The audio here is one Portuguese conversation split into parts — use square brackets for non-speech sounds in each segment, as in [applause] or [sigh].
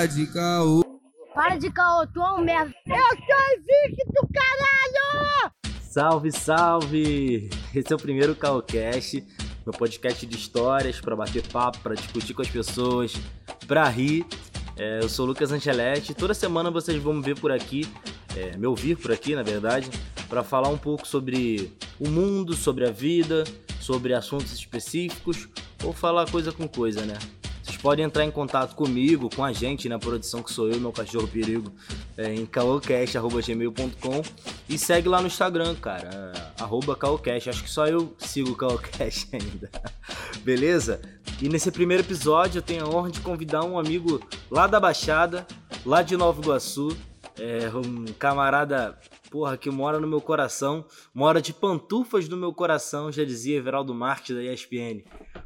Para de caô. Para de caô, tu é um merda. Eu sou invicto, caralho! Salve, salve! Esse é o primeiro Calcast, meu podcast de histórias para bater papo, para discutir com as pessoas, para rir. É, eu sou o Lucas Angeletti. Toda semana vocês vão me ver por aqui, é, me ouvir por aqui, na verdade, para falar um pouco sobre o mundo, sobre a vida, sobre assuntos específicos ou falar coisa com coisa, né? Podem entrar em contato comigo, com a gente na produção que sou eu, meu cachorro perigo, é, em caocast.gmail.com e segue lá no Instagram, cara, é, arroba caocast. Acho que só eu sigo o caocast [laughs] ainda. Beleza? E nesse primeiro episódio eu tenho a honra de convidar um amigo lá da Baixada, lá de Nova Iguaçu, é, um camarada porra, que mora no meu coração, mora de pantufas no meu coração, já dizia Everaldo Marques da ESPN.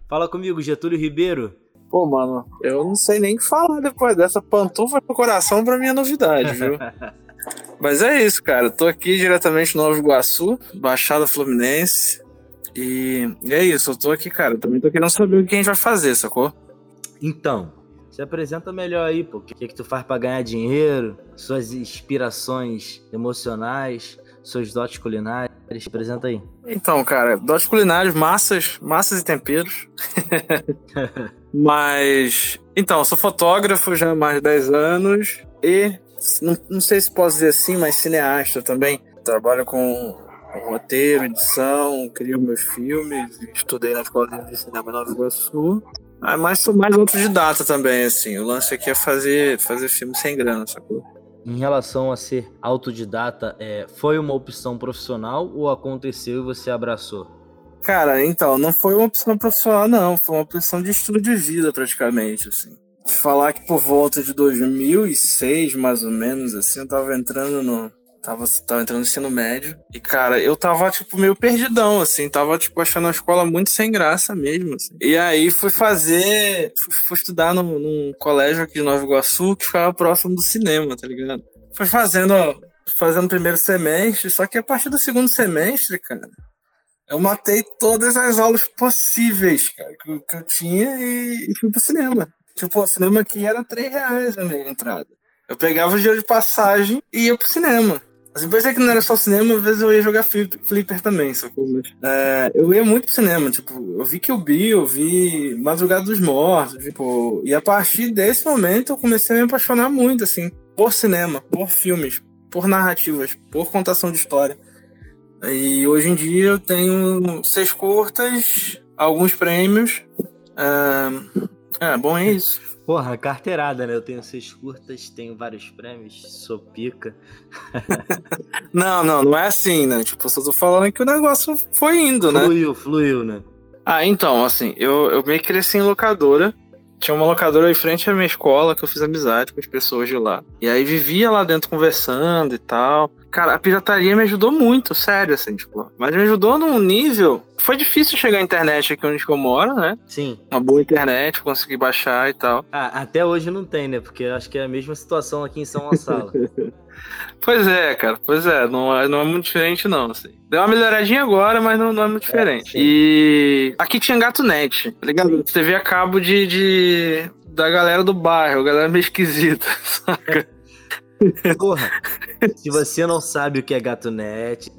Fala comigo, Getúlio Ribeiro. Pô, mano, eu não sei nem o que falar depois dessa pantufa no coração pra minha novidade, viu? [laughs] Mas é isso, cara. tô aqui diretamente no Nova Iguaçu, Baixada Fluminense. E, e é isso, eu tô aqui, cara. Também tô querendo saber o que a gente vai fazer, sacou? Então, se apresenta melhor aí, pô. O que, é que tu faz para ganhar dinheiro? Suas inspirações emocionais, seus dotes culinários. Apresenta aí. Então, cara, dotes culinários, massas, massas e temperos. [laughs] Mas. Então, sou fotógrafo já há mais de 10 anos e. Não, não sei se posso dizer assim, mas cineasta também. Trabalho com roteiro, edição, crio meus filmes, estudei na Escola de Cinema Nova Iguaçu. Ah, mas sou mais autodidata também, assim. O lance aqui é fazer, fazer filme sem grana, sacou? Em relação a ser autodidata, é, foi uma opção profissional ou aconteceu e você abraçou? Cara, então, não foi uma opção profissional, não. Foi uma opção de estilo de vida, praticamente, assim. Falar que por volta de 2006, mais ou menos, assim, eu tava entrando no... Tava, tava entrando no ensino médio. E, cara, eu tava, tipo, meio perdidão, assim. Tava, tipo, achando a escola muito sem graça mesmo, assim. E aí fui fazer... Fui, fui estudar num, num colégio aqui de Nova Iguaçu, que ficava próximo do cinema, tá ligado? Fui fazendo, fazendo o primeiro semestre, só que a partir do segundo semestre, cara eu matei todas as aulas possíveis, cara, que, que eu tinha e, e, fui pro cinema. Tipo, o cinema aqui era 3 reais a minha entrada. Eu pegava o dinheiro de passagem e ia pro cinema. Assim, depois é que não era só cinema, às vezes eu ia jogar flipper também, sacou? Mas, é, eu ia muito pro cinema, tipo, eu vi que o Bill, eu vi Madrugada dos Mortos, tipo, e a partir desse momento eu comecei a me apaixonar muito, assim, por cinema, por filmes, por narrativas, por contação de história. E hoje em dia eu tenho seis curtas, alguns prêmios. É, é bom, é isso. Porra, carteirada, né? Eu tenho seis curtas, tenho vários prêmios, sou pica. [laughs] não, não, não é assim, né? Tipo, só tô falando que o negócio foi indo, né? Fluiu, fluiu, né? Ah, então, assim, eu, eu meio que cresci em locadora. Tinha uma locadora em frente à minha escola que eu fiz amizade com as pessoas de lá. E aí vivia lá dentro conversando e tal. Cara, a pirataria me ajudou muito, sério, assim, tipo. Mas me ajudou num nível. Foi difícil chegar à internet aqui onde eu moro, né? Sim. Uma boa internet, consegui baixar e tal. Ah, até hoje não tem, né? Porque acho que é a mesma situação aqui em São Gonçalo. [laughs] pois é, cara, pois é. Não é, não é muito diferente, não, assim. Deu uma melhoradinha agora, mas não, não é muito é, diferente. É, e aqui tinha gato net, tá ligado? Você via cabo de, de da galera do bairro, galera meio esquisita, [laughs] saca? Porra, se você não sabe o que é GatoNet.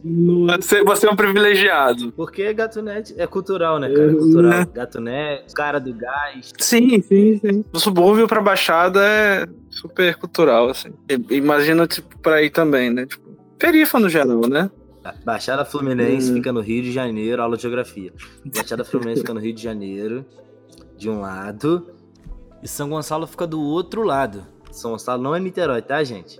Você, você é um privilegiado. Porque GatoNet é cultural, né, cara? Cultural. Né? GatoNet, cara do gás. Sim, sim, sim. Do subúrbio pra Baixada é super cultural, assim. Imagina, tipo, pra ir também, né? Tipo, perifa no geral, né? Baixada Fluminense hum. fica no Rio de Janeiro, aula de geografia. Baixada Fluminense fica no Rio de Janeiro, de um lado, e São Gonçalo fica do outro lado. São Gonçalo não é Niterói, tá, gente?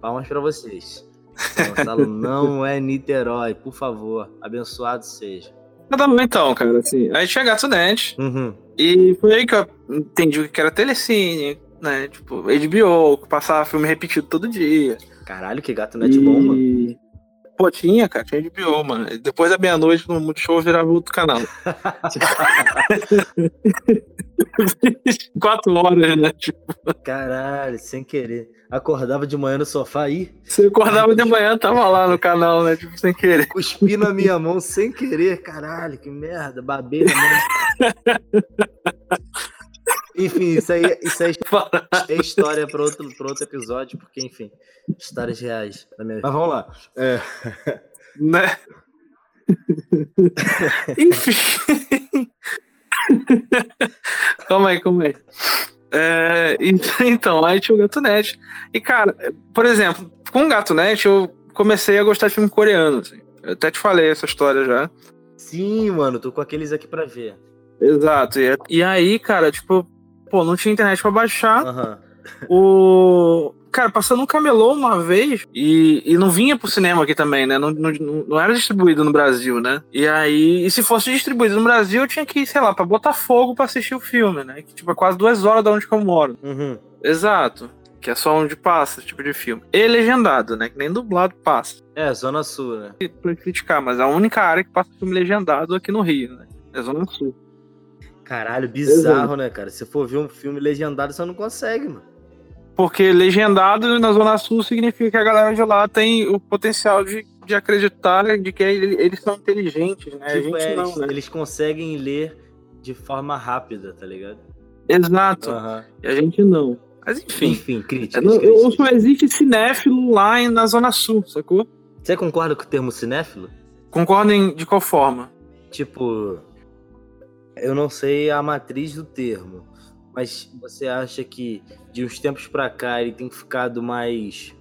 Palmas para vocês. São [laughs] Gonçalo não é Niterói, por favor. Abençoado seja. Nada bom então, cara, assim. Aí tinha Gato Net. Uhum. E foi aí que eu entendi o que era telecine, né? Tipo, HBO, que passava filme repetido todo dia. Caralho, que Gato Net e... bom, mano. Pô, tinha, cara, tinha HBO, mano. Depois da meia-noite no Multishow virava outro canal. [laughs] [laughs] Quatro horas, né? Tipo... Caralho, sem querer. Acordava de manhã no sofá aí. Você acordava de manhã, tava lá no canal, né? Tipo, sem querer. Cuspi na minha mão sem querer, caralho, que merda, babei na mão. [laughs] Enfim, isso aí, isso aí [laughs] é história para outro, pra outro episódio, porque, enfim, histórias reais da minha vida. Mas vamos lá. É... [laughs] Né? [laughs] Enfim. calma aí, calma aí. É, então, aí tinha o Gatunete. E, cara, por exemplo, com o Gatunete, eu comecei a gostar de filme coreano. Assim. Eu até te falei essa história já. Sim, mano, tô com aqueles aqui pra ver. Exato. E, e aí, cara, tipo, pô, não tinha internet pra baixar. Aham. O. Cara, passando um camelô uma vez e, e não vinha pro cinema aqui também, né? Não, não, não era distribuído no Brasil, né? E aí, e se fosse distribuído no Brasil, eu tinha que ir, sei lá, pra Botafogo pra assistir o filme, né? Que tipo, é quase duas horas da onde que eu moro. Uhum. Exato. Que é só onde passa esse tipo de filme. E legendado, né? Que nem dublado passa. É, Zona Sul, né? Pra criticar, mas é a única área que passa filme legendado aqui no Rio, né? É Zona Sul. Caralho, bizarro, né, cara? Se for ver um filme legendado, você não consegue, mano. Porque legendado na Zona Sul significa que a galera de lá tem o potencial de, de acreditar de que eles são inteligentes, né? a Tipo, gente é, não, eles, né? eles conseguem ler de forma rápida, tá ligado? Exato. Aham. E a gente não. Mas enfim. Enfim, críticas, críticas. eu- só existe cinéfilo lá em- na Zona Sul, sacou? Você concorda com o termo cinéfilo? Concordem de qual forma? Tipo, eu não sei a matriz do termo, mas você acha que de uns tempos pra cá ele tem ficado mais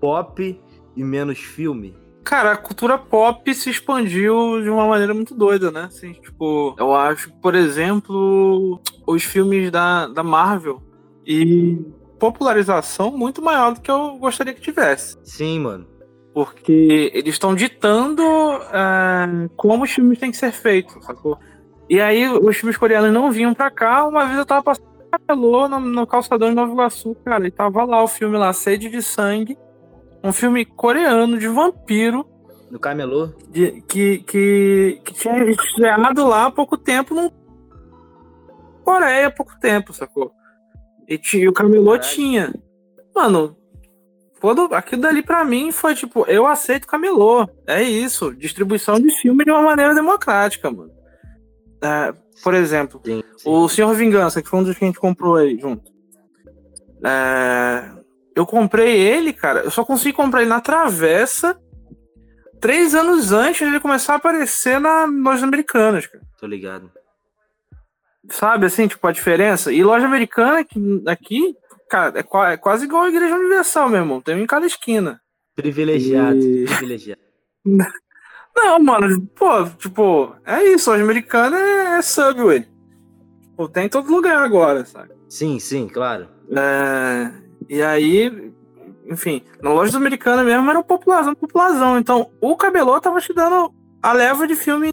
pop e menos filme? Cara, a cultura pop se expandiu de uma maneira muito doida, né? Assim, tipo, eu acho por exemplo, os filmes da, da Marvel e popularização muito maior do que eu gostaria que tivesse. Sim, mano. Porque eles estão ditando é, como os filmes têm que ser feitos, sacou? E aí os filmes coreanos não vinham pra cá, uma vez eu tava passando calor no, no calçadão de Nova Iguaçu, cara, e tava lá o filme lá, Sede de Sangue, um filme coreano de vampiro, No camelô? de- que, que, que tinha estreado lá há pouco tempo no Coreia há pouco tempo, sacou? E, e o Camelô Caralho. tinha. Mano, quando, aquilo dali pra mim foi tipo, eu aceito Camelô. É isso. Distribuição de filme de uma maneira democrática, mano. É, por exemplo, Sim. sim. o Senhor Vingança, que foi um dos que a gente comprou aí junto. É, eu comprei ele, cara. Eu só consegui comprar ele na travessa três anos antes de ele começar a aparecer na lojas americanas, cara. Tô ligado. Sabe assim, tipo, a diferença? E loja americana aqui, aqui cara, é, é quase igual a Igreja Universal, meu irmão. Tem um em cada esquina. Privilegiado, E- privilegiado. [laughs] Não, mano, pô, tipo, é isso. Loja americana é, é Subway. Tipo, tem em todo lugar agora, sabe? Sim, sim, claro. É, e aí, enfim, na loja americana mesmo era um popularzão, popularzão. Então, o Cabelô tava te dando a leva de filmes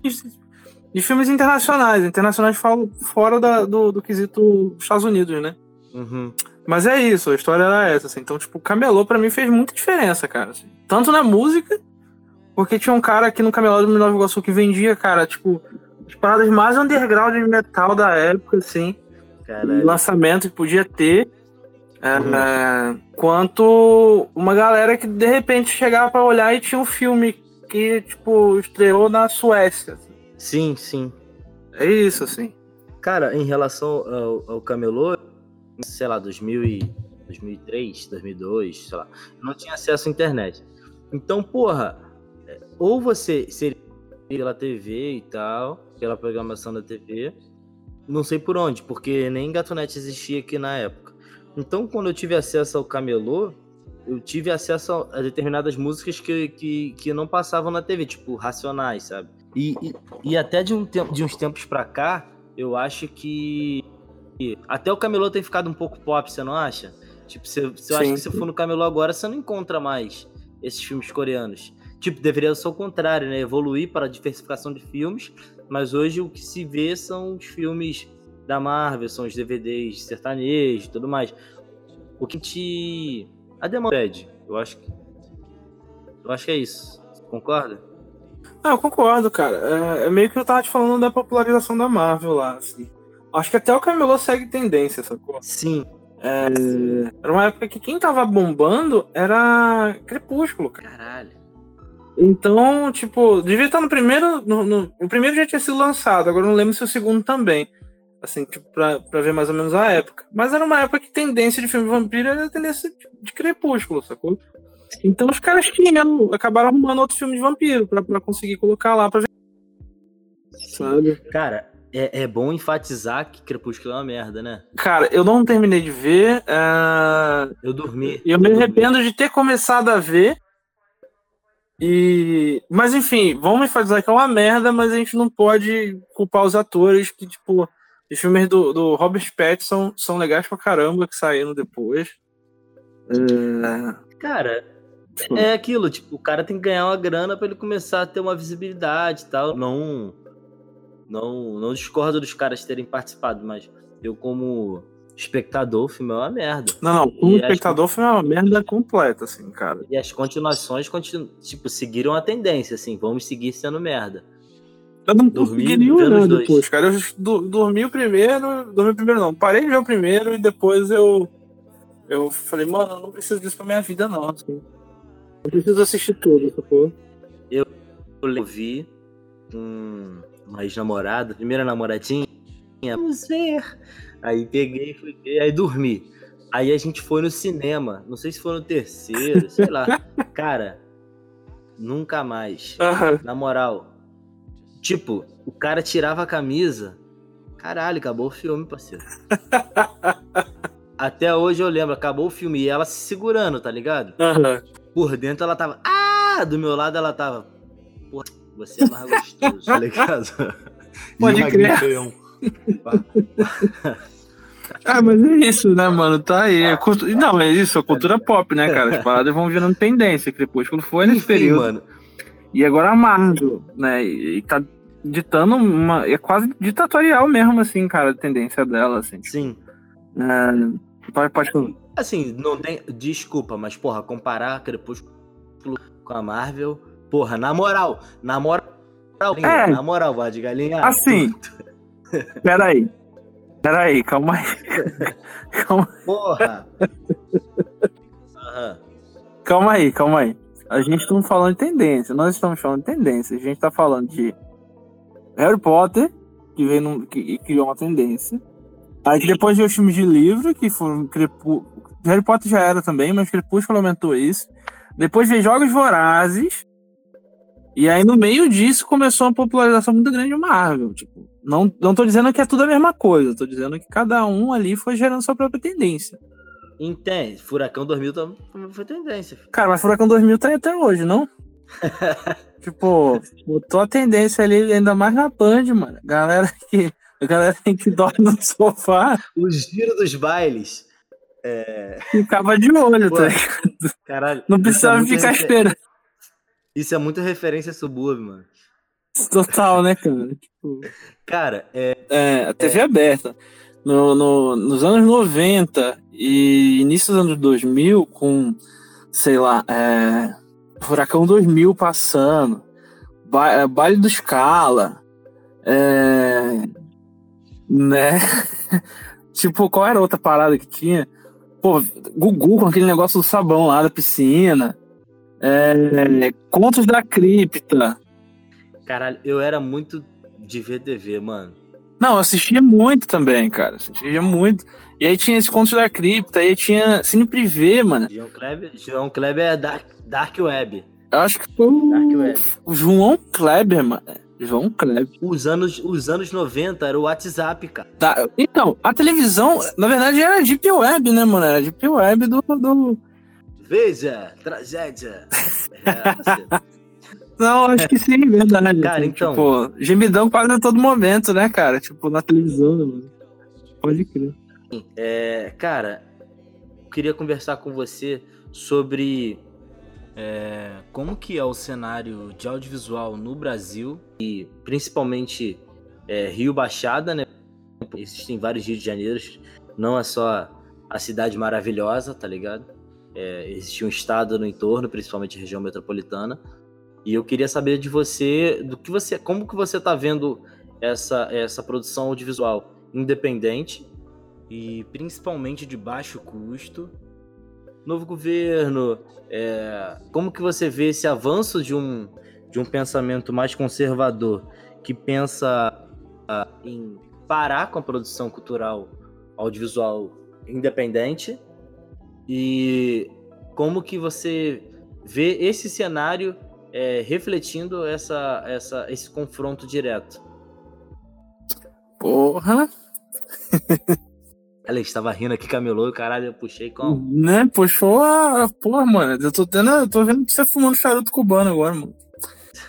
de filmes internacionais. Internacionais falo fora da- do, do quesito Estados Unidos, né? Uhum. Mas é isso, a história era essa, assim. Então, tipo, o Camelô pra mim fez muita diferença, cara. assim. Tanto na música, porque tinha um cara aqui no Camelô do Nova Iguaçu que vendia, cara, tipo, as paradas mais underground de metal da época, assim Caralho. lançamento que podia ter. é, Uhum. é, quanto uma galera que de repente chegava pra olhar e tinha um filme que, tipo, estreou na Suécia. Sim, sim. É isso, assim. Cara, em relação ao, ao camelô, sei lá, 2000 e 2003, 2002, sei lá, não tinha acesso à internet. Então, porra, ou você seria pela TV e tal, pela programação da TV, não sei por onde, porque nem Gatonete existia aqui na época. Então, quando eu tive acesso ao camelô, eu tive acesso a determinadas músicas que, que, que não passavam na TV, tipo Racionais, sabe? E, e, e até de, um tempo, de uns tempos pra cá, eu acho que até o camelô tem ficado um pouco pop, você não acha? Tipo, você, você acha Sim. que se for no camelô agora, você não encontra mais esses filmes coreanos. Tipo, deveria ser o contrário, né? Evoluir para a diversificação de filmes, mas hoje o que se vê são os filmes da Marvel, são os DVDs sertanejos e tudo mais. O que te. A demanda pede, eu acho que. Eu acho que é isso. Concorda? Ah, eu concordo, cara. É, é meio que eu tava te falando da popularização da Marvel lá, assim. Acho que até o Camelô segue tendência, sacou? Sim. É, era uma época que quem tava bombando era Crepúsculo, cara. Caralho. Então, tipo, devia estar no primeiro. No, no- o primeiro já tinha sido lançado, agora eu não lembro se o segundo também. Assim, tipo, pra, pra ver mais ou menos a época. Mas era uma época que tendência de filme vampiro era a tendência de, crepúsculo, sacou? Então os caras tinham, acabaram arrumando outro filme de vampiro pra, pra conseguir colocar lá pra ver. Sabe? Cara, é, é bom enfatizar que Crepúsculo é uma merda, né? Cara, eu não terminei de ver. ah, Eu dormi. E eu me dormi. arrependo de ter começado a ver. E. Mas enfim, vamos enfatizar que é uma merda, mas a gente não pode culpar os atores que, tipo, os filmes do, do Robert Pattinson são legais pra caramba que saíram depois. É, Cara, é aquilo, tipo, o cara tem que ganhar uma grana pra ele começar a ter uma visibilidade e tal. Não, não, não discordo dos caras terem participado, mas eu como espectador, o filme é uma merda. Não, não, como E acho espectador foi uma merda completa, assim, cara. E as continuações, continu... tipo, seguiram a tendência, assim, vamos seguir sendo merda. Eu não Dormi consegui nem vendo olhar os dois. depois, cara. Eu do- dormi o primeiro, dormi o primeiro não. Parei de ver o primeiro e depois eu. Eu falei, mano, eu não preciso disso pra minha vida, não. Assim. Eu preciso assistir tudo, sacou? Eu vi com uma ex-namorada, primeira namoradinha, vamos ver. Aí peguei e fui ver, aí dormi. Aí a gente foi no cinema, não sei se foi no terceiro, sei lá. [laughs] Cara, nunca mais. Aham. Na moral, tipo, o cara tirava a camisa, caralho, acabou o filme, parceiro. [laughs] Até hoje eu lembro, acabou o filme e ela se segurando, tá ligado? Aham. Por dentro ela tava. Ah! Do meu lado ela tava. Porra, você é mais gostoso, tá ligado? [laughs] Pode crer. Ah, mas é isso, né, mano? Tá aí. É cultu- Não, é isso, é cultura pop, né, cara? As paradas vão virando tendência. Crepúsculo foi nesse Enfim, período. mano. E agora a Marvel, né? E, tá ditando uma. É quase ditatorial mesmo, assim, cara, a tendência dela, assim. Sim. É, pode, pode. Assim, não tem. Desculpa, mas, porra, comparar Crepúsculo com a Marvel. Porra, na moral. Na moral. É. Na moral, vá de galinha. Assim. [laughs] Peraí. Peraí, calma aí. calma, Porra. Calma aí, calma aí. A gente estamos falando de tendência. Nós estamos falando de tendência. A gente tá falando de Harry Potter, que veio num, que, que criou uma tendência. Aí depois veio os filmes de livro, que foram Crepú... Harry Potter já era também, mas Crepúsculo aumentou isso. Depois veio Jogos Vorazes. E aí no meio disso começou uma popularização muito grande de Marvel. Tipo, não, não tô dizendo que é tudo a mesma coisa, tô dizendo que cada um ali foi gerando sua própria tendência. Entende? Furacão 2000 também foi tendência. Cara, mas Furacão 2000 tá aí até hoje, não? [laughs] tipo, botou a tendência ali, ainda mais na Band, mano. Galera que, a galera [laughs] que dorme no sofá O giro dos bailes. ficava de olho, Pô, tá? ligado? Caralho. Não é precisava muito ficar refer- esperando. Isso é muito referência subúrbio, mano. Total, né, cara? Tipo, Cara, é. é, a TV aberta. No, no- nos anos 90 e início dos anos 2000, com, sei lá, é, Furacão 2000 passando, ba é, Baile do Scala, é, né? [laughs] tipo, qual era a outra parada que tinha? Pô, Gugu com aquele negócio do sabão lá da piscina. É, Contos da Cripta. Caralho, eu era muito de VTV, mano. Não, eu assistia muito também, cara. Assistia muito. E aí tinha esse Contos da Cripta, aí tinha Cine Privé, mano. João Kleber, João Kleber é Dark, Dark Web. Eu acho que foi o, João Kleber, mano. João Kleber. Os anos, os anos 90 era o WhatsApp, cara. Tá, então, a televisão, na verdade, era a Deep Web, né, mano? Era Deep Web do. do... Veja, tragédia. É. [laughs] Não, acho que sim, verdade. Cara, assim, então- Tipo, gemidão quase a todo momento, né, cara? Tipo, na televisão, né, mano? Pode crer. É, cara, eu queria conversar com você sobre é, como que é o cenário de audiovisual no Brasil e principalmente é, Rio Baixada, né? Existem vários Rio de Janeiro, não é só a cidade maravilhosa, tá ligado? É, existe um estado no entorno, principalmente a região metropolitana. E eu queria saber de você, do que você, como que você tá vendo essa essa produção audiovisual independente e principalmente de baixo custo. Novo governo, é, como que você vê esse avanço de um, de um pensamento mais conservador que pensa ah, em parar com a produção cultural audiovisual independente e como que você vê esse cenário é, refletindo essa, essa, esse confronto direto? Porra! Ela estava rindo aqui, camelou, caralho, eu puxei com. Né? Puxou a. Porra, mano. Eu tô, tendo, eu tô vendo você fumando charuto cubano agora, mano.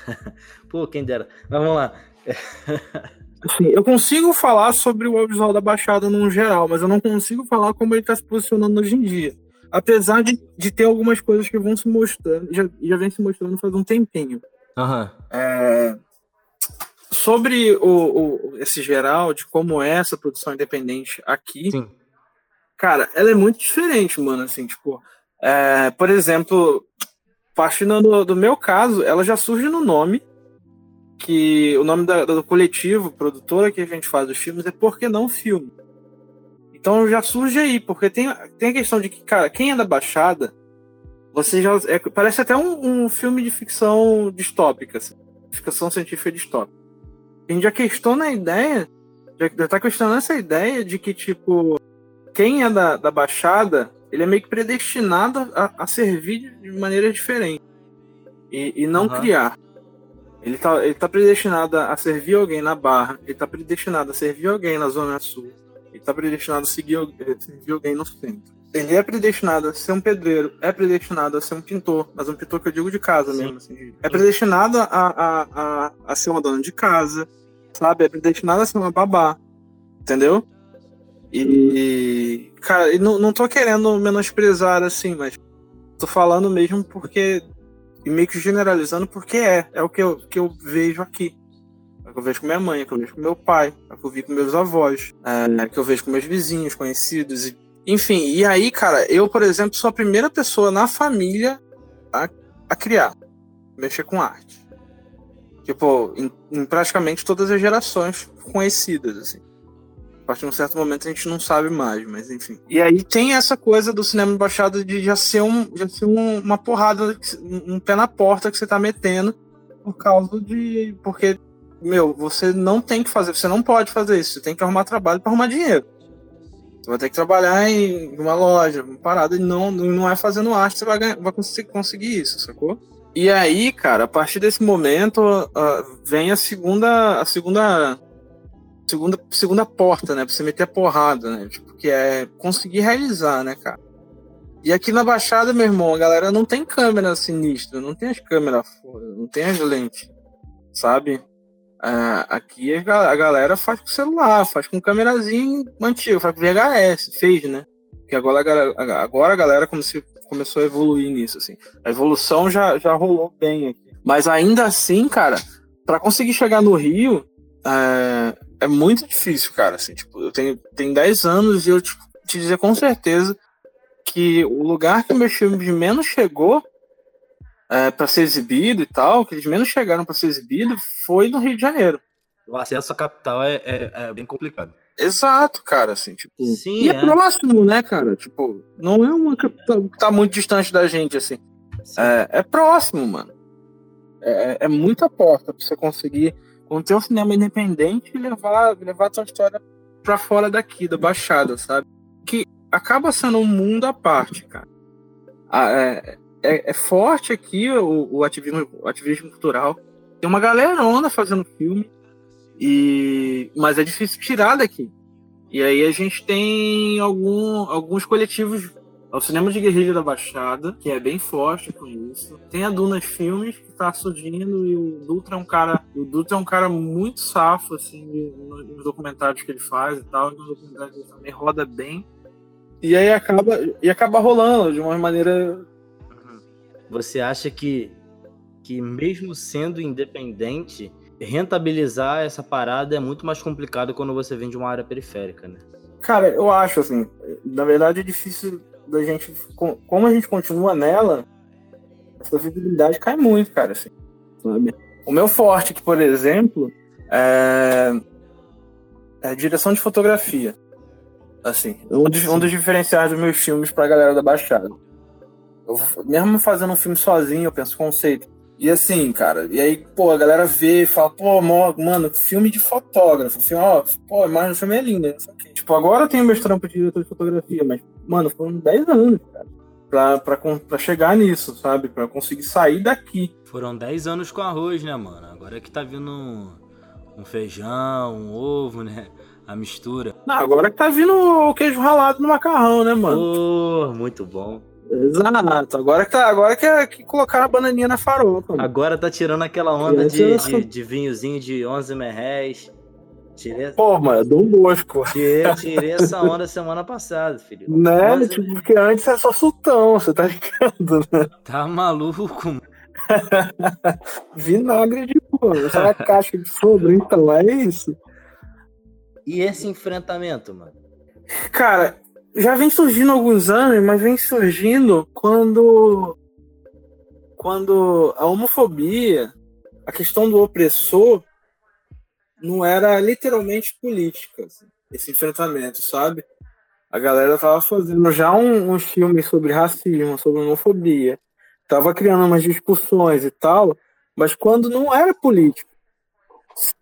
[laughs] Pô, quem dera. Mas vamos lá. [laughs] Assim, eu consigo falar sobre o audiovisual da Baixada no geral, mas eu não consigo falar como ele está se posicionando hoje em dia. Apesar de, de ter algumas coisas que vão se mostrando, já, já vem se mostrando faz um tempinho. Uhum. É, sobre o, o, esse geral, de como é essa produção independente aqui, Sim. cara, ela é muito diferente, mano. Assim, tipo, é, por exemplo, partindo do, do, meu caso, ela já surge no nome, que o nome da, do coletivo, produtora que a gente faz os filmes, é Porque Não Filme. Então já surge aí, porque tem, tem a questão de que, cara, quem é da Baixada, você já. É, parece até um, um, filme de ficção distópica, assim, ficção científica distópica. A gente já questiona a ideia, já, já tá questionando essa ideia de que, tipo, quem é da, da Baixada, ele é meio que predestinado a, a servir de maneira diferente. E, e não uhum. criar. Ele tá, ele tá predestinado a servir alguém na Barra, ele tá predestinado a servir alguém na Zona Sul, ele tá predestinado a seguir, servir alguém no centro. Ele é predestinado a ser um pedreiro, é predestinado a ser um pintor, mas um pintor que eu digo de casa Sim. mesmo. Assim, é predestinado a, a, a, a ser uma dona de casa, sabe? É predestinado a ser uma babá, entendeu? E, cara, e não, não tô querendo menosprezar assim, mas tô falando mesmo porque e meio que generalizando porque é. É o que eu, que eu vejo aqui. Que eu vejo com minha mãe, que eu vejo com meu pai, é que eu vi com meus avós, é, que eu vejo com meus vizinhos, conhecidos. E, enfim, e aí, cara, eu, por exemplo, sou a primeira pessoa na família a, a criar, mexer com arte. Tipo, em, em praticamente todas as gerações conhecidas, assim. A partir de um certo momento a gente não sabe mais, mas enfim. E aí tem essa coisa do cinema baixado de já ser, um, já ser um, uma porrada, um pé na porta que você tá metendo por causa de. Porque, meu, você não tem que fazer, você não pode fazer isso, você tem que arrumar trabalho para arrumar dinheiro. Você vai ter que trabalhar em uma loja, uma parada, e não, não é fazendo arte, você vai, ganhar, vai conseguir, conseguir isso, sacou? E aí, cara, a partir desse momento uh, vem a segunda, a segunda segunda, segunda porta, né? Pra você meter a porrada, né? Tipo, que é conseguir realizar, né, cara? E aqui na Baixada, meu irmão, a galera não tem câmera sinistra, não tem as câmeras não tem as lentes, sabe? Uh, aqui a galera faz com celular, faz com câmerazinho antigo, faz com VHS, fez, né? Que agora a galera, agora a galera começou a evoluir nisso, assim. A evolução já, já rolou bem aqui. Mas ainda assim, cara, para conseguir chegar no Rio, é, é muito difícil, cara. Assim, tipo, eu tenho, tenho 10 anos e eu tipo, te dizer com certeza que o lugar que meus filmes menos chegou é, para ser exibido e tal, que eles menos chegaram para ser exibido, foi no Rio de Janeiro. O acesso à capital é, é, é bem complicado. Exato, cara, assim, tipo. Sim, e é, é próximo, né, cara? Tipo, não é uma capital que tá muito distante da gente, assim. É, é, próximo, mano. É, é muita porta pra você conseguir conter um cinema independente e levar, levar a sua história pra fora daqui, da Baixada, sabe? Que acaba sendo um mundo à parte, cara. Ah, é, é, é, forte aqui o, o, ativismo, o ativismo cultural. Tem uma galera onda fazendo filme, e mas é difícil tirar daqui. E aí a gente tem algum, alguns coletivos é o cinema de guerrilha da Baixada, que é bem forte com isso. Tem a Dunas Filmes, que tá surgindo, e o Dutra é um cara. O Dutra é um cara muito safo, assim, nos documentários que ele faz e tal. Nos documentários ele também roda bem. E aí acaba, e acaba rolando de uma maneira. Você acha que, que mesmo sendo independente, rentabilizar essa parada é muito mais complicado quando você vem de uma área periférica, né? Cara, eu acho assim, na verdade é difícil da gente, como a gente continua nela, essa visibilidade cai muito, cara, assim, sabe? O meu forte aqui, por exemplo, é, é direção de fotografia. Assim, um dos, um dos diferenciais dos meus filmes pra galera da Baixada. Eu, mesmo fazendo um filme sozinho, eu penso conceito. E assim, cara, e aí, pô, a galera vê e fala, pô, mano, filme de fotógrafo. Filme, ó, pô, mas o filme é lindo, o quê. Tipo, agora eu tenho meus trampos de diretor de fotografia, mas, mano, foram 10 anos, cara. Pra, pra, pra chegar nisso, sabe? Pra conseguir sair daqui. Foram 10 anos com arroz, né, mano? Agora é que tá vindo um, um feijão, um ovo, né? A mistura. Não, agora que tá vindo o queijo ralado no macarrão, né, mano? Oh, muito bom. Exato. Agora que, tá, agora que, é, que colocaram a bananinha na farofa. Agora tá tirando aquela onda de, de, de, vinhozinho de 11 merréis. Tirei... Pô, mano, é Dom Bosco. Tirei, [laughs] tirei essa onda semana passada, filho. Né? 11... Tipo, porque antes era só sultão, você tá ligado, né? Tá maluco, mano. [laughs] Vinagre de boa. Essa é caixa de sobra, então, é isso. E esse enfrentamento, mano? Cara, já vem surgindo há alguns anos, mas vem surgindo quando quando a homofobia, a questão do opressor não era literalmente política, assim, esse enfrentamento, sabe? A galera tava fazendo já um, um filme sobre racismo, sobre homofobia, tava criando umas discussões e tal, mas quando não era político,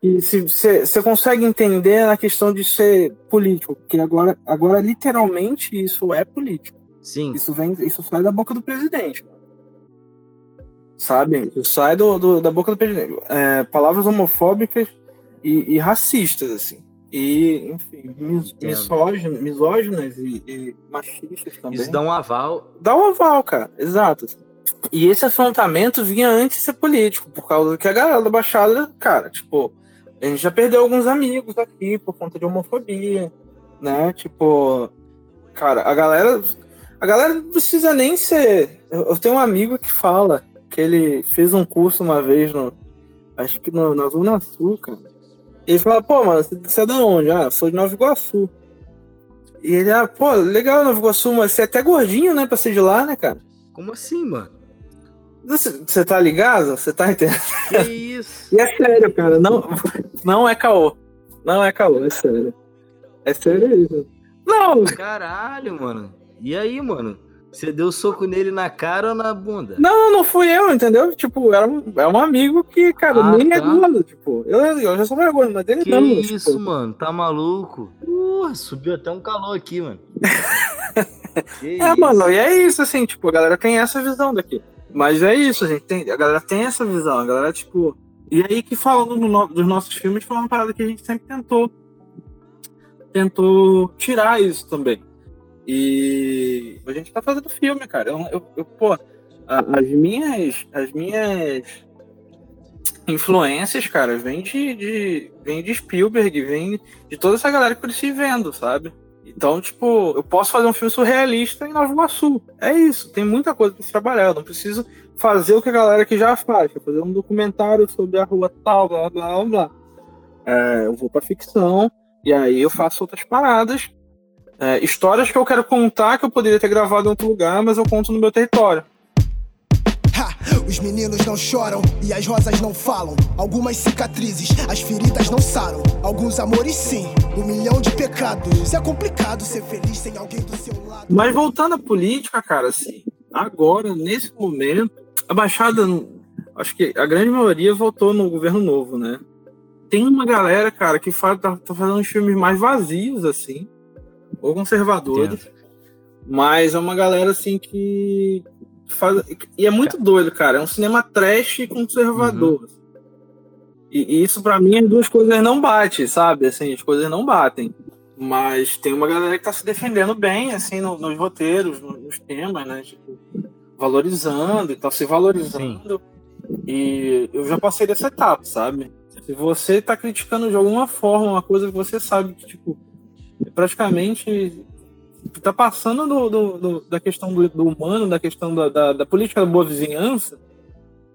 e se você consegue entender na questão de ser político, porque agora, agora literalmente isso é político. Sim. Isso vem, isso sai da boca do presidente. Sabe? Isso sai do, do da boca do presidente. É, palavras homofóbicas e, e, racistas, assim. E, enfim, mis, misóginas, misóginas e, e, machistas também. Isso dá um aval. Dá um aval, cara. Exato. E esse afrontamento vinha antes de ser político, por causa que a galera da Baixada, cara, tipo, a gente já perdeu alguns amigos aqui por conta de homofobia, né? Tipo, cara, a galera. A galera não precisa nem ser. Eu tenho um amigo que fala que ele fez um curso uma vez no. Acho que no, na Zona Sul, cara. Ele fala, pô, mano, você é da onde? Ah, sou de Nova Iguaçu. E ele, ah, pô, legal Nova Iguaçu, mas você é até gordinho, né, pra ser de lá, né, cara? Como assim, mano? Você tá ligado? Você tá entendendo? Que isso? e é sério, cara. Não, não é caô. Não é caô, é sério. É sério isso. Não! Caralho, mano. E aí, mano? Você deu soco nele na cara ou na bunda? Não, não fui eu, entendeu? Tipo, era um, é um amigo que, cara, ah, nem é tá. é gordo, tipo. Eu, eu já sou mais gordo, mas dele que não. Que isso, tipo. mano? Tá maluco? Uh, subiu até um calor aqui, mano. [laughs] é, isso? mano, e é isso, assim, tipo, a galera tem essa visão daqui. Mas é isso, a gente tem, a galera tem essa visão, a galera, tipo. E aí que falando no, dos nossos filmes foi uma parada que a gente sempre tentou. Tentou tirar isso também. E a gente tá fazendo filme, cara. Eu, eu, eu pô, as minhas. As minhas influências, cara, vem de, de, vem de Spielberg, vem de toda essa galera que eu cresci vendo, sabe? Então, tipo, eu posso fazer um filme surrealista em Nova Iguaçu. É isso, tem muita coisa para se trabalhar. Eu não preciso fazer o que a galera que já faz, é fazer um documentário sobre a rua tal, blá blá blá. É, eu vou pra ficção, e aí eu faço outras paradas. É, histórias que eu quero contar que eu poderia ter gravado em outro lugar, mas eu conto no meu território. Os meninos não choram e as rosas não falam. Algumas cicatrizes, as feridas não saram. Alguns amores sim, um milhão de pecados. É complicado ser feliz sem alguém do seu lado. Mas voltando à política, cara, assim, agora, nesse momento, a Baixada, acho que a grande maioria votou no governo novo, né? Tem uma galera, cara, que faz, tá, tá fazendo uns filmes mais vazios, assim, ou conservadores. Entendo. Mas é uma galera, assim, que faz. E é muito doido, cara. É um cinema trash conservador. Uhum. E, e, isso, para mim, as duas coisas não batem, sabe? Assim, as coisas não batem. Mas tem uma galera que tá se defendendo bem, assim, no, nos roteiros, nos temas, né? Tipo, valorizando e tá se valorizando. Sim. E eu já passei dessa etapa, sabe? Se você tá criticando de alguma forma uma coisa que você sabe que, tipo, é praticamente tá passando do, do, do, da questão do, humano, da questão da, da, da, política da boa vizinhança,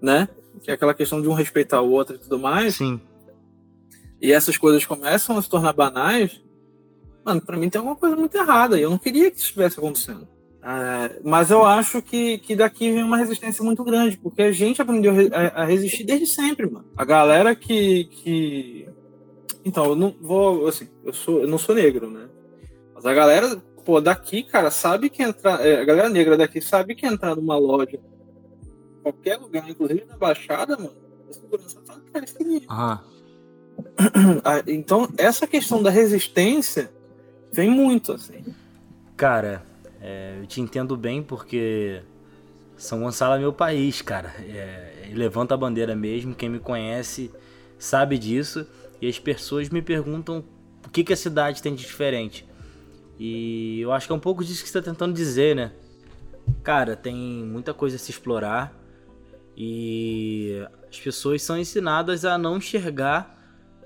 né? Que é aquela questão de um respeitar o outro e tudo mais. Sim. E essas coisas começam a se tornar banais. Mano, pra mim tem alguma coisa muito errada. E eu não queria que isso estivesse acontecendo. É, mas eu acho que, que daqui vem uma resistência muito grande, porque a gente aprendeu a, a resistir desde sempre, mano. A galera que, que. Então, eu não vou. Assim, eu, sou, eu não sou negro, né? Mas a galera pô, daqui, cara, sabe que entrar. É, a galera negra daqui sabe que entrar numa loja qualquer lugar, inclusive na Baixada, mano, a segurança tá. [clears throat] Ah, Então, essa questão da resistência vem muito, assim. Cara, é, eu te entendo bem porque São Gonçalo é meu país, cara. É, levanta a bandeira mesmo. Quem me conhece sabe disso. E as pessoas me perguntam o que, que a cidade tem de diferente. E eu acho que é um pouco disso que você está tentando dizer, né? Cara, tem muita coisa a se explorar. E as pessoas são ensinadas a não enxergar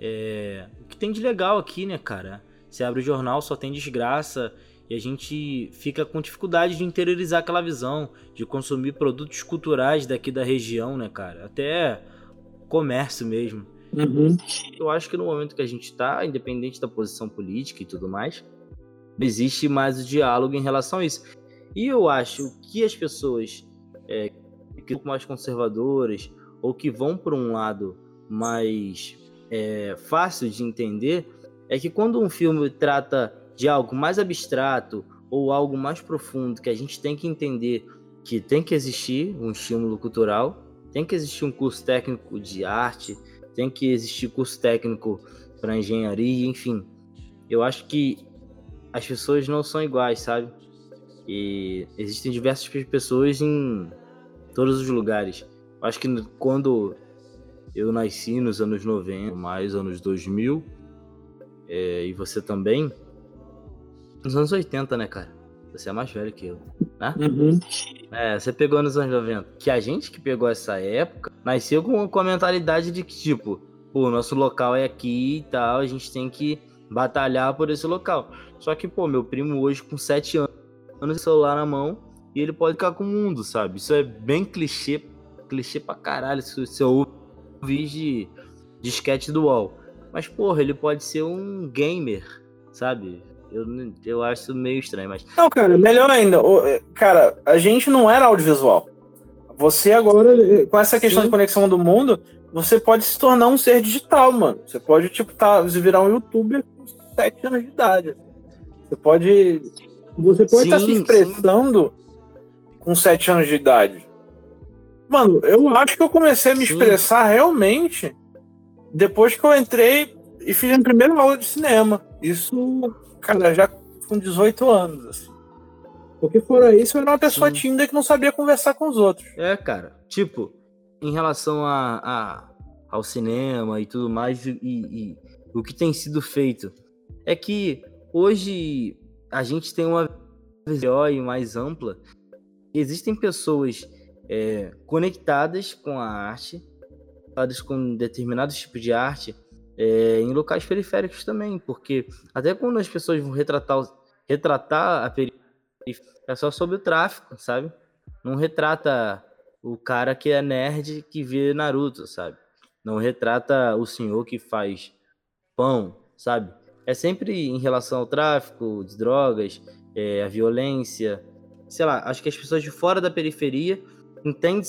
é, o que tem de legal aqui, né, cara? Você abre o jornal, só tem desgraça. E a gente fica com dificuldade de interiorizar aquela visão, de consumir produtos culturais daqui da região, né, cara? Até comércio mesmo. Eu acho que no momento que a gente tá, independente da posição política e tudo mais, não existe mais o diálogo em relação a isso. E eu acho que as pessoas é, que são mais conservadoras ou que vão por um lado mais é, fácil de entender é que quando um filme trata de algo mais abstrato ou algo mais profundo que a gente tem que entender que tem que existir um estímulo cultural, tem que existir um curso técnico de arte, tem que existir curso técnico para engenharia, enfim. Eu acho que as pessoas não são iguais, sabe? E existem diversas pessoas em todos os lugares. Eu acho que quando eu nasci nos anos 90, mais anos 2000, é, e você também, nos anos 80, né, cara? Você é mais velho que eu, né? Uhum. É, você pegou nos anos 90. Que a gente que pegou essa época nasceu com, com a mentalidade de que, tipo, pô, nosso local é aqui e tal, a gente tem que batalhar por esse local. Só que, pô, meu primo hoje com 7 anos, celular na mão, e ele pode ficar com o mundo, sabe? Isso é bem clichê, clichê pra caralho, se você ouvir de, de sketch do UOL. Mas, porra, ele pode ser um gamer, sabe? Eu, eu acho meio estranho, mas Não, cara, melhor ainda. é, Cara, a gente não era audiovisual. Você agora, eh, com essa questão Sim. de conexão do mundo, você pode se tornar um ser digital, mano. Você pode, tipo, tá, virar um youtuber com 7 anos de idade. Você pode. Você pode estar se Sim, expressando com 7 anos de idade. Mano, eu acho que eu comecei a me Sim. expressar realmente depois que eu entrei e fiz a primeira aula de cinema. Isso, cara, já com 18 anos, assim. Porque fora isso, eu era uma pessoa Sim. tímida que não sabia conversar com os outros. É, cara. Tipo, em relação a, a- ao cinema e tudo mais, e, e o que tem sido feito, é que hoje a gente tem uma visão mais ampla. Existem pessoas é, conectadas com a arte, conectadas com determinados tipos de arte, é, em locais periféricos também, porque até quando as pessoas vão retratar, retratar a periferia, é só sobre o tráfico, sabe? Não retrata o cara que é nerd que vê Naruto, sabe? Não retrata o senhor que faz pão, sabe? É sempre em relação ao tráfico de drogas, é, a violência. Sei lá, acho que as pessoas de fora da periferia entendem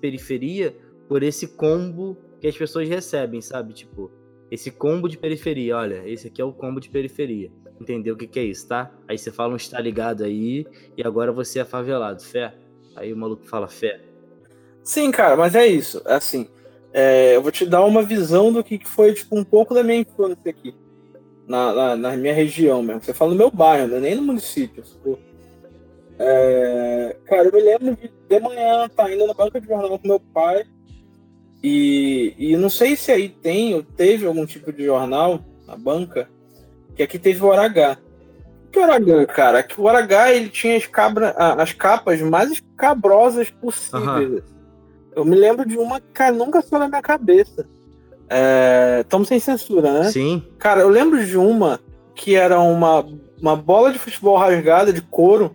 periferia por esse combo que as pessoas recebem, sabe? Tipo, esse combo de periferia. Olha, esse aqui é o combo de periferia. Entendeu o que, que é isso, tá? Aí você fala um está ligado aí e agora você é favelado. Fé? Aí o maluco fala fé. Sim, cara, mas é isso. Assim, é, eu vou te dar uma visão do que foi, tipo, um pouco da minha infância aqui. Na, na, na minha região mesmo. Você fala no meu bairro, não é nem no município. É, cara, eu me lembro de, de manhã tá indo na banca de jornal com meu pai. E, e não sei se aí tem ou teve algum tipo de jornal na banca, que aqui teve o Hora H. Que o Hora H, cara? Que o Hora H ele tinha as, cabra, as capas mais escabrosas possíveis. Eu me lembro de uma que nunca saiu na minha cabeça. É, Tamo sem censura, né? Sim, Cara, eu lembro de uma que era uma, uma bola de futebol rasgada de couro,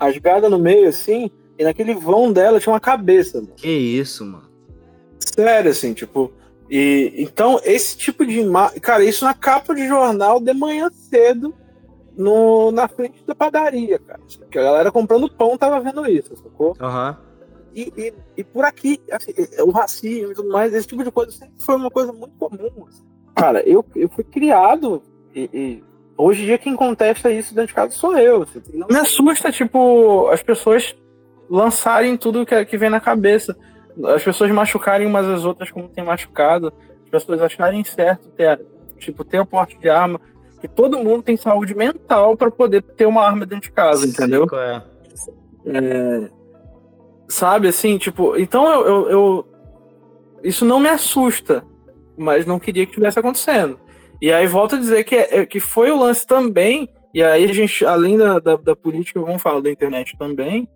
rasgada no meio assim, e naquele vão dela tinha uma cabeça. mano. que isso, mano. Sério, assim, tipo. E, então, esse tipo de imagem. Cara, isso na capa de jornal de manhã cedo, no, na frente da padaria, cara. Que a galera comprando pão tava vendo isso, sacou? Aham. E, e, e por aqui, assim, o racismo e tudo mais, esse tipo de coisa sempre foi uma coisa muito comum. assim. Cara, eu, eu fui criado e, e hoje em dia quem contesta isso dentro de casa sou eu. assim. Não me assusta, tipo, as pessoas lançarem tudo que, que vem na cabeça. As pessoas machucarem umas às outras como tem machucado. As pessoas acharem certo ter, tipo, ter o porte de arma. Que todo mundo tem saúde mental para poder ter uma arma dentro de casa, entendeu? É. É, sabe, assim, tipo, então eu, eu, eu, Isso não me assusta, mas não queria que estivesse acontecendo. E aí volto a dizer que, é, que foi o lance também, e aí a gente, além da, da, da política, vamos falar da internet também.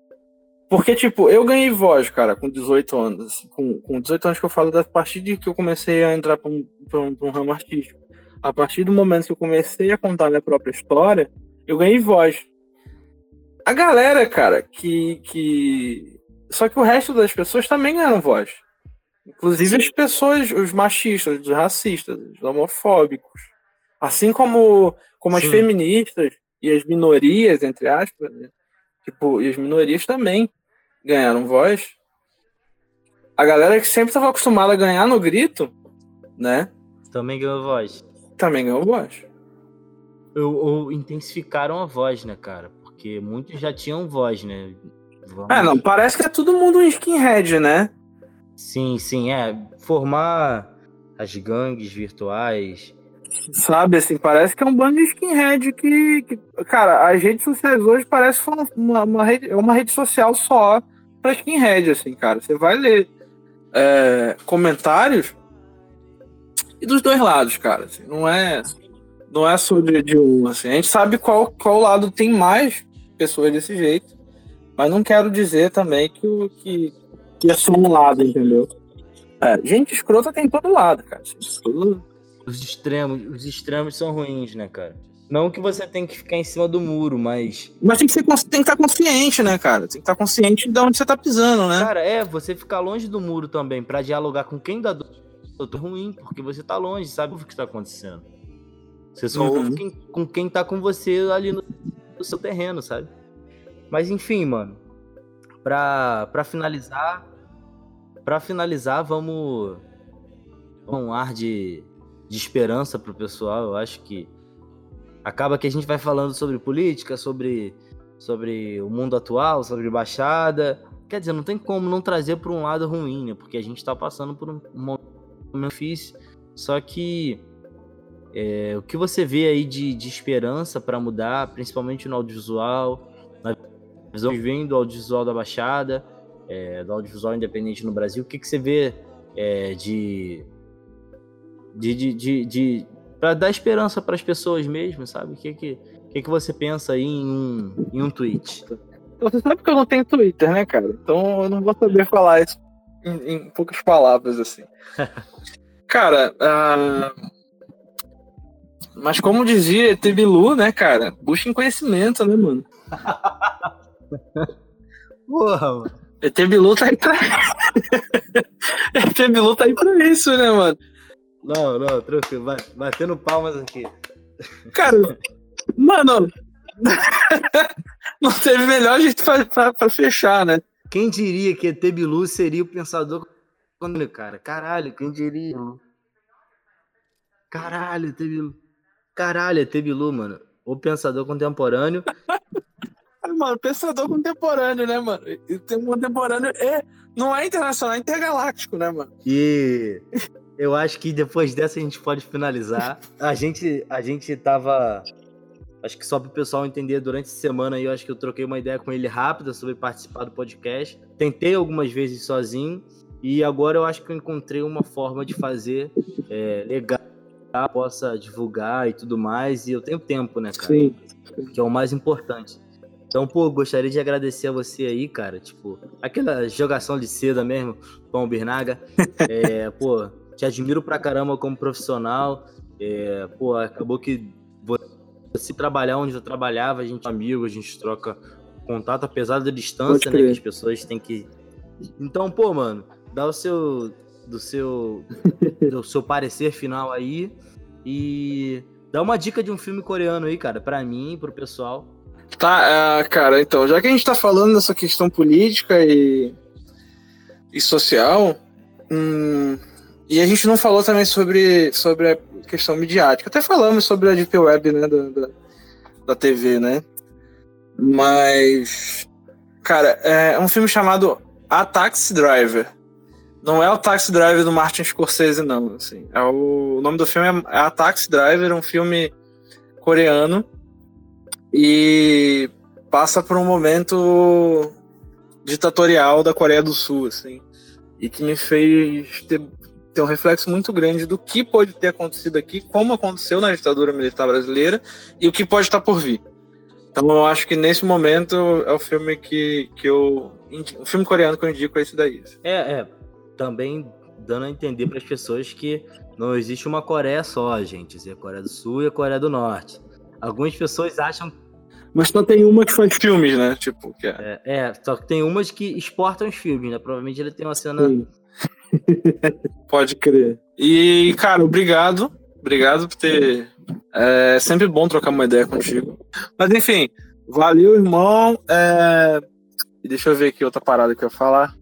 Porque, tipo, eu ganhei voz, cara, com 18 anos. Assim, com, com 18 anos que eu falo da partir de que eu comecei a entrar para um, um, um ramo artístico. A partir do momento que eu comecei a contar minha própria história, eu ganhei voz. A galera, cara, que, que. Só que o resto das pessoas também ganharam voz. Inclusive as pessoas, os machistas, os racistas, os homofóbicos. Assim como, como as feministas e as minorias, entre aspas, né? tipo, e as minorias também ganharam voz. A galera que sempre estava acostumada a ganhar no grito, né? Também ganhou voz. Também ganhou voz. Ou, ou intensificaram a voz, né, cara? Porque muitos já tinham voz, né? Vamos... É, não, parece que é todo mundo um skinhead, né? Sim, sim, é. Formar as gangues virtuais. Sabe, assim, parece que é um bando de skinhead que, que. Cara, as redes sociais hoje parece uma, uma, rede, uma rede social só pra skinhead, assim, cara. Você vai ler é, comentários e dos dois lados, cara. Assim, não é não é só de, de, um, assim. A gente sabe qual, qual lado tem mais pessoas desse jeito, mas não quero dizer também que, que, que é só um lado, entendeu? É, gente escrota tem todo lado, cara. Os extremos, os extremos são ruins, né, cara? Não que você tem que ficar em cima do muro, mas. Mas tem que, ser, tem que estar consciente, né, cara? Tem que estar consciente de onde você tá pisando, né? Cara, é, você ficar longe do muro também, para dialogar com quem dá dor ruim, porque você tá longe, sabe o que está acontecendo. Você só uhum. ouve quem, com quem tá com você ali no, no seu terreno, sabe? Mas enfim, mano. Pra, pra finalizar. Pra finalizar, vamos. Um ar de, de esperança pro pessoal. Eu acho que. Acaba que a gente vai falando sobre política, sobre, sobre o mundo atual, sobre baixada. Quer dizer, não tem como não trazer para um lado ruim, né? Porque a gente tá passando por um momento difícil. Só que é, o que você vê aí de, de esperança para mudar, principalmente no audiovisual, visão vem do audiovisual da Baixada, é, do audiovisual independente no Brasil, o que, que você vê é, de, de, de, de, de para dar esperança para as pessoas mesmo, sabe? O que, que, que, que você pensa aí em um, em um tweet? Você sabe que eu não tenho Twitter, né, cara? Então eu não vou saber falar isso em, em poucas palavras, assim. [laughs] cara, uh, mas como dizia Tebilu, né, cara? Busquem conhecimento, né, mano? [laughs] Porra, mano. Etebilu tá aí pra. [laughs] Etebilu tá aí pra isso, né, mano? Não, não, tranquilo. Vai, batendo palmas aqui. Cara, mano. [laughs] não teve melhor jeito pra, pra, pra, fechar, né? Quem diria que Etebilu seria o pensador quando, cara? Caralho, quem diria? Caralho, Etebilu. Caralho, é Tebilu, mano. O pensador contemporâneo. Mano, pensador contemporâneo, né, mano? E tem contemporâneo é, não é internacional, é intergaláctico, né, mano? E eu acho que depois dessa a gente pode finalizar. A gente, a gente tava. Acho que só para o pessoal entender, durante a semana aí, eu acho que eu troquei uma ideia com ele rápida sobre participar do podcast. Tentei algumas vezes sozinho. E agora eu acho que eu encontrei uma forma de fazer é, legal possa divulgar e tudo mais, e eu tenho tempo, né, cara? Sim. Que é o mais importante. Então, pô, gostaria de agradecer a você aí, cara. Tipo, aquela jogação de seda mesmo, Pão Birnaga. [laughs] é, pô, te admiro pra caramba como profissional. É, pô, acabou que você trabalhar onde eu trabalhava, a gente é amigo, a gente troca contato, apesar da distância, né? Que as pessoas têm que. Então, pô, mano, dá o seu do seu, [laughs] do seu parecer final aí. E dá uma dica de um filme coreano aí, cara, para mim e pro pessoal. Tá, uh, cara, então, já que a gente tá falando dessa questão política e, e social, hum, e a gente não falou também sobre, sobre a questão midiática. Até falamos sobre a Deep Web, né, da, da, da TV, né? Mas, Cara, é um filme chamado A Taxi Driver. Não é o Taxi Driver do Martin Scorsese, não. Assim. É o... o nome do filme é A Taxi Driver, um filme coreano. E passa por um momento ditatorial da Coreia do Sul, assim. E que me fez ter, ter um reflexo muito grande do que pode ter acontecido aqui, como aconteceu na ditadura militar brasileira e o que pode estar por vir. Então eu acho que nesse momento é o filme que, que eu. O filme coreano que eu indico é esse daí. É, é. Também dando a entender para as pessoas que não existe uma Coreia só, gente. Existe a Coreia do Sul e a Coreia do Norte. Algumas pessoas acham. Mas só tem uma que faz filmes, né? Tipo, que é... É, é só que tem umas que exportam os filmes, né? Provavelmente ele tem uma cena. [laughs] Pode crer. E, cara, obrigado. Obrigado por ter. É sempre bom trocar uma ideia contigo. Mas enfim, valeu, irmão. É... Deixa eu ver aqui outra parada que eu ia falar.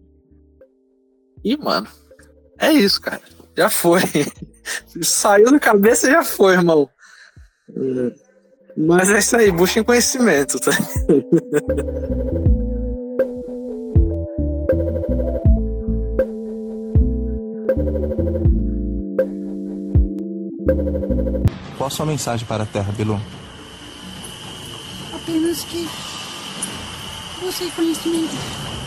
Ih, mano. É isso, cara. Já foi. [laughs] Saiu da cabeça já foi, irmão. Mas é isso aí, busquem conhecimento, tá? Qual a sua mensagem para a Terra, Bilu? Apenas que você é conhecimento.